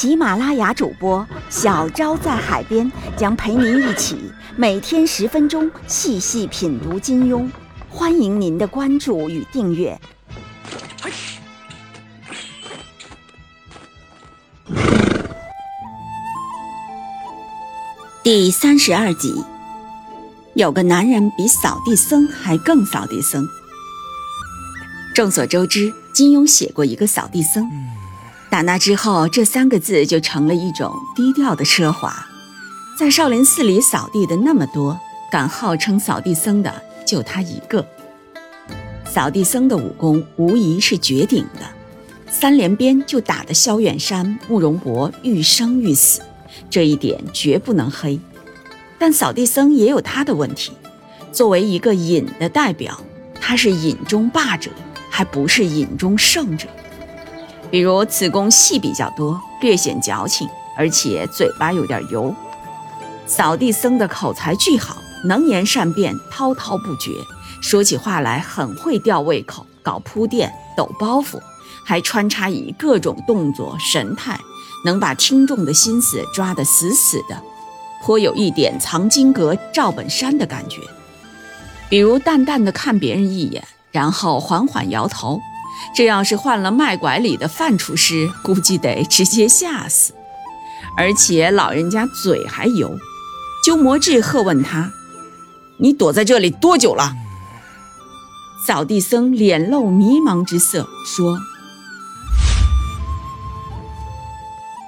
喜马拉雅主播小昭在海边将陪您一起每天十分钟细细品读金庸，欢迎您的关注与订阅。第三十二集，有个男人比扫地僧还更扫地僧。众所周知，金庸写过一个扫地僧，打那之后，这三个字就成了一种低调的奢华。在少林寺里扫地的那么多，敢号称扫地僧的就他一个。扫地僧的武功无疑是绝顶的，三连鞭就打得萧远山、慕容博欲生欲死。这一点绝不能黑，但扫地僧也有他的问题。作为一个隐的代表，他是隐中霸者，还不是隐中胜者。比如此宫戏比较多，略显矫情，而且嘴巴有点油。扫地僧的口才巨好，能言善辩，滔滔不绝，说起话来很会吊胃口，搞铺垫，抖包袱，还穿插以各种动作神态。能把听众的心思抓得死死的，颇有一点藏经阁赵本山的感觉。比如淡淡的看别人一眼，然后缓缓摇头，这要是换了卖拐里的范厨师，估计得直接吓死。而且老人家嘴还油。鸠摩智喝问他：“你躲在这里多久了？”扫地僧脸露迷茫之色，说。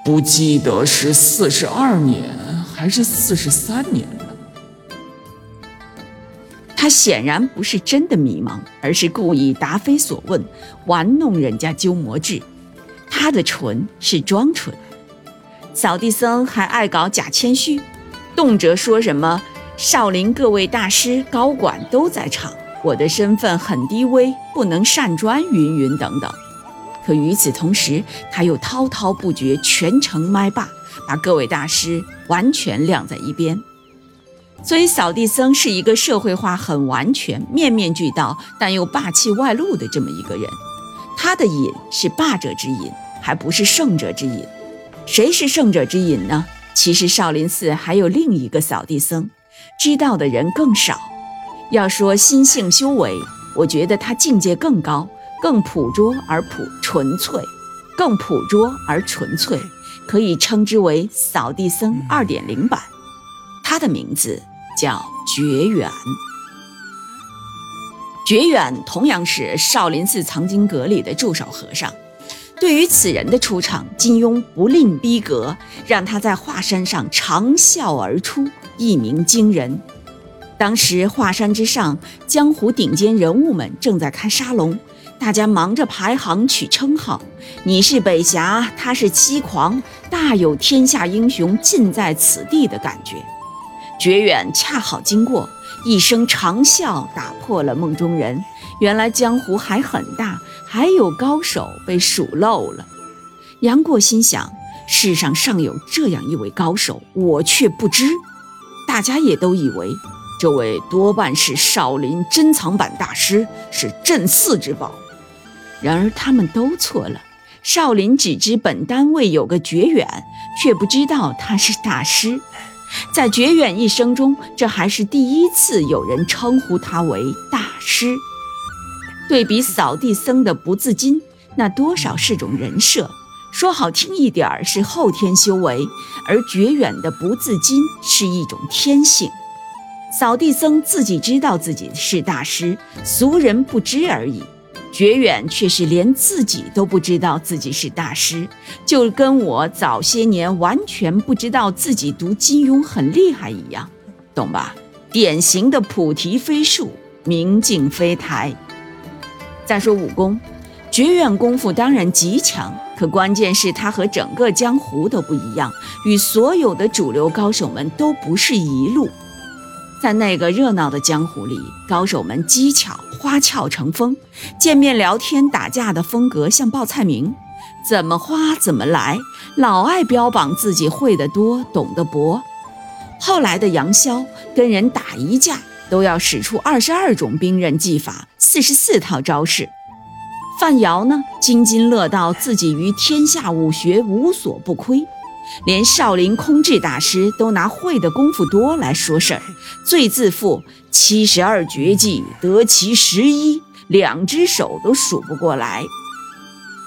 不记得是四十二年还是四十三年。他显然不是真的迷茫，而是故意答非所问，玩弄人家鸠摩智。他的蠢是装蠢。扫地僧还爱搞假谦虚，动辄说什么少林各位大师、高管都在场，我的身份很低微，不能擅专，云云等等。可与此同时，他又滔滔不绝，全程麦霸，把各位大师完全晾在一边。所以，扫地僧是一个社会化很完全、面面俱到，但又霸气外露的这么一个人。他的隐是霸者之隐，还不是胜者之隐。谁是胜者之隐呢？其实少林寺还有另一个扫地僧，知道的人更少。要说心性修为，我觉得他境界更高。更朴拙而朴纯粹，更朴拙而纯粹，可以称之为扫地僧二点零版。他的名字叫觉远。觉远同样是少林寺藏经阁里的驻守和尚。对于此人的出场，金庸不吝逼格，让他在华山上长啸而出，一鸣惊人。当时华山之上，江湖顶尖人物们正在开沙龙。大家忙着排行取称号，你是北侠，他是七狂，大有天下英雄尽在此地的感觉。绝远恰好经过，一声长啸打破了梦中人。原来江湖还很大，还有高手被数漏了。杨过心想：世上尚有这样一位高手，我却不知。大家也都以为，这位多半是少林珍藏版大师，是镇寺之宝。然而他们都错了，少林只知本单位有个绝远，却不知道他是大师。在绝远一生中，这还是第一次有人称呼他为大师。对比扫地僧的不自禁，那多少是种人设，说好听一点儿是后天修为，而绝远的不自禁是一种天性。扫地僧自己知道自己是大师，俗人不知而已。绝远却是连自己都不知道自己是大师，就跟我早些年完全不知道自己读金庸很厉害一样，懂吧？典型的菩提飞树，明镜非台。再说武功，绝远功夫当然极强，可关键是他和整个江湖都不一样，与所有的主流高手们都不是一路。在那个热闹的江湖里，高手们机巧花俏成风，见面聊天打架的风格像报菜名，怎么花怎么来，老爱标榜自己会得多，懂得博。后来的杨逍跟人打一架，都要使出二十二种兵刃技法，四十四套招式。范瑶呢，津津乐道自己于天下武学无所不窥，连少林空智大师都拿会的功夫多来说事儿，最自负七十二绝技得其十一，两只手都数不过来。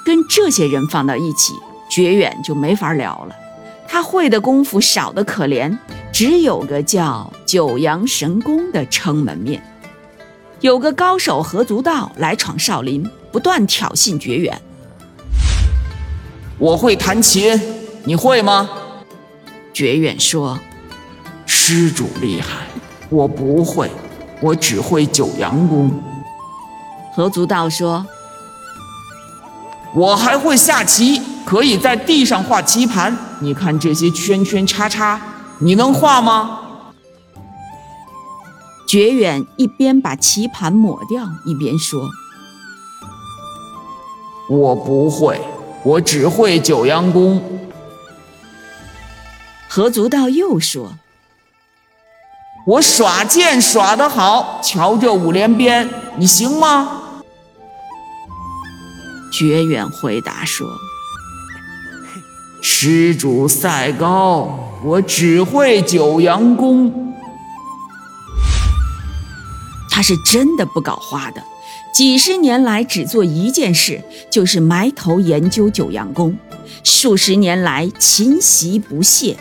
跟这些人放到一起，绝远就没法聊了。他会的功夫少得可怜，只有个叫九阳神功的撑门面。有个高手何足道来闯少林。不断挑衅绝远。我会弹琴，你会吗？绝远说：“施主厉害，我不会，我只会九阳功。”何足道说：“我还会下棋，可以在地上画棋盘。你看这些圈圈叉叉，你能画吗？”绝远一边把棋盘抹掉，一边说。我不会，我只会九阳功。何足道又说：“我耍剑耍得好，瞧这五连鞭，你行吗？”绝远回答说：“施主赛高，我只会九阳功。”他是真的不搞花的。几十年来只做一件事，就是埋头研究九阳功。数十年来勤习不懈。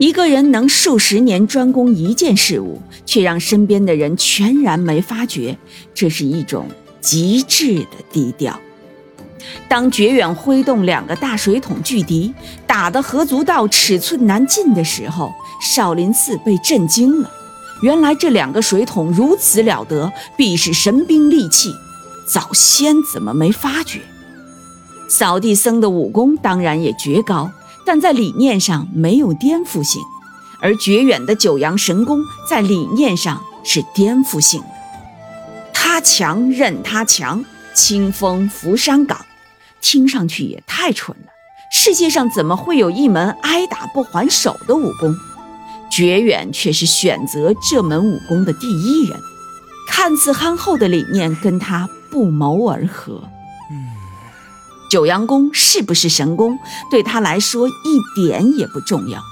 一个人能数十年专攻一件事物，却让身边的人全然没发觉，这是一种极致的低调。当觉远挥动两个大水桶拒敌，打得何足道尺寸难尽的时候，少林寺被震惊了。原来这两个水桶如此了得，必是神兵利器，早先怎么没发觉？扫地僧的武功当然也绝高，但在理念上没有颠覆性，而绝远的九阳神功在理念上是颠覆性的。他强任他强，清风拂山岗，听上去也太蠢了。世界上怎么会有一门挨打不还手的武功？绝远却是选择这门武功的第一人，看似憨厚的理念跟他不谋而合。九阳功是不是神功，对他来说一点也不重要。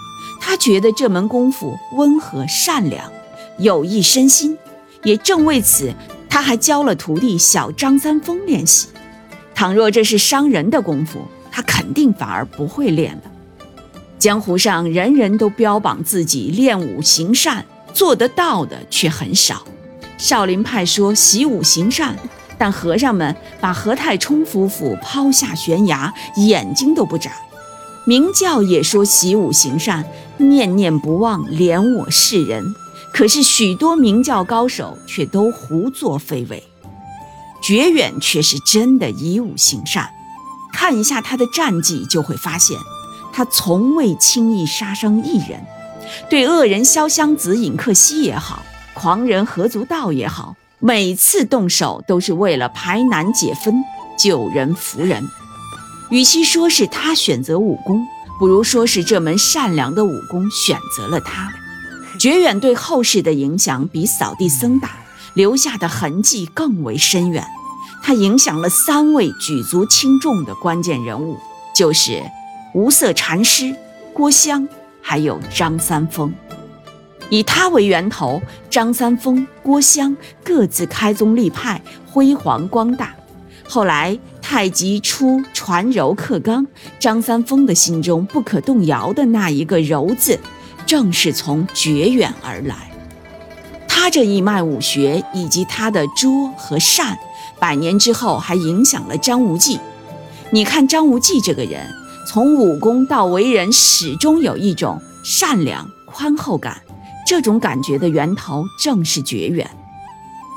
他觉得这门功夫温和善良，有益身心。也正为此，他还教了徒弟小张三丰练习。倘若这是伤人的功夫，他肯定反而不会练了。江湖上人人都标榜自己练武行善，做得到的却很少。少林派说习武行善，但和尚们把何太冲夫妇抛下悬崖，眼睛都不眨。明教也说习武行善，念念不忘怜我世人。可是许多明教高手却都胡作非为，觉远却是真的以武行善。看一下他的战绩，就会发现。他从未轻易杀伤一人，对恶人潇湘子、尹克西也好，狂人何足道也好，每次动手都是为了排难解纷、救人扶人。与其说是他选择武功，不如说是这门善良的武功选择了他。绝远对后世的影响比扫地僧大，留下的痕迹更为深远。他影响了三位举足轻重的关键人物，就是。无色禅师郭襄，还有张三丰，以他为源头，张三丰、郭襄各自开宗立派，辉煌光大。后来太极出传柔克刚，张三丰的心中不可动摇的那一个柔字，正是从绝远而来。他这一脉武学以及他的拙和善，百年之后还影响了张无忌。你看张无忌这个人。从武功到为人，始终有一种善良宽厚感。这种感觉的源头正是绝远。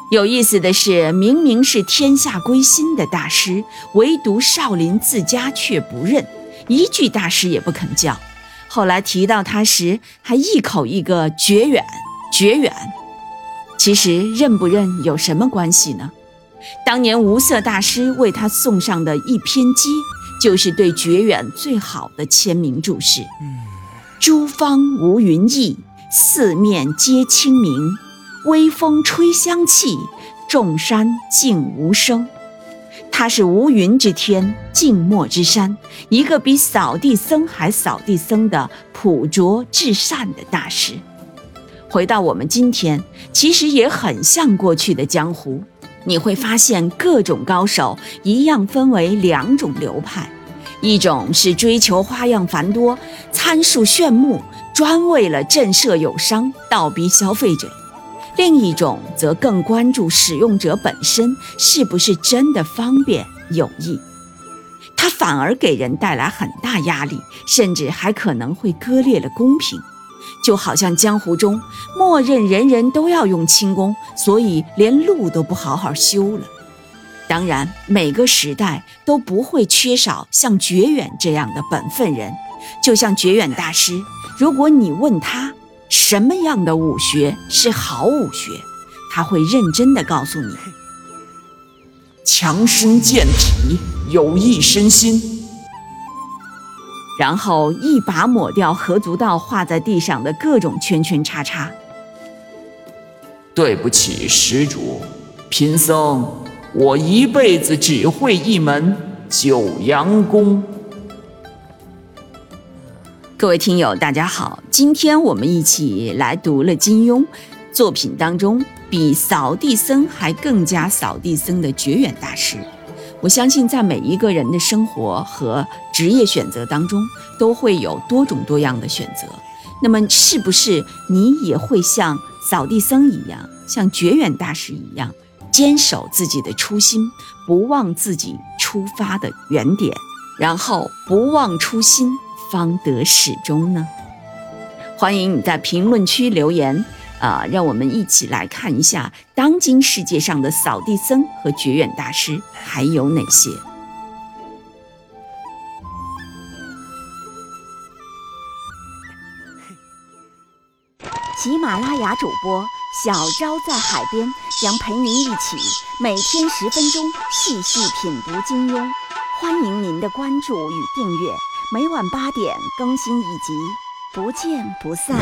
有意思的是，明明是天下归心的大师，唯独少林自家却不认，一句大师也不肯叫。后来提到他时，还一口一个绝远，绝远。其实认不认有什么关系呢？当年无色大师为他送上的一篇偈，就是对绝远最好的签名注释：诸方无云翳，四面皆清明。微风吹香气，众山静无声。他是无云之天，静默之山，一个比扫地僧还扫地僧的朴拙至善的大师。回到我们今天，其实也很像过去的江湖。你会发现，各种高手一样分为两种流派：一种是追求花样繁多、参数炫目，专为了震慑友商、倒逼消费者。另一种则更关注使用者本身是不是真的方便有益，它反而给人带来很大压力，甚至还可能会割裂了公平。就好像江湖中默认人人都要用轻功，所以连路都不好好修了。当然，每个时代都不会缺少像绝远这样的本分人，就像觉远大师，如果你问他。什么样的武学是好武学？他会认真的告诉你：强身健体，有益身心。然后一把抹掉何足道画在地上的各种圈圈叉叉。对不起，施主，贫僧我一辈子只会一门九阳功。各位听友，大家好，今天我们一起来读了金庸作品当中比扫地僧还更加扫地僧的绝远大师。我相信，在每一个人的生活和职业选择当中，都会有多种多样的选择。那么，是不是你也会像扫地僧一样，像绝远大师一样，坚守自己的初心，不忘自己出发的原点，然后不忘初心？方得始终呢？欢迎你在评论区留言，啊，让我们一起来看一下当今世界上的扫地僧和绝远大师还有哪些。喜马拉雅主播小昭在海边将陪您一起每天十分钟细细品读金庸，欢迎您的关注与订阅。每晚八点更新一集，不见不散。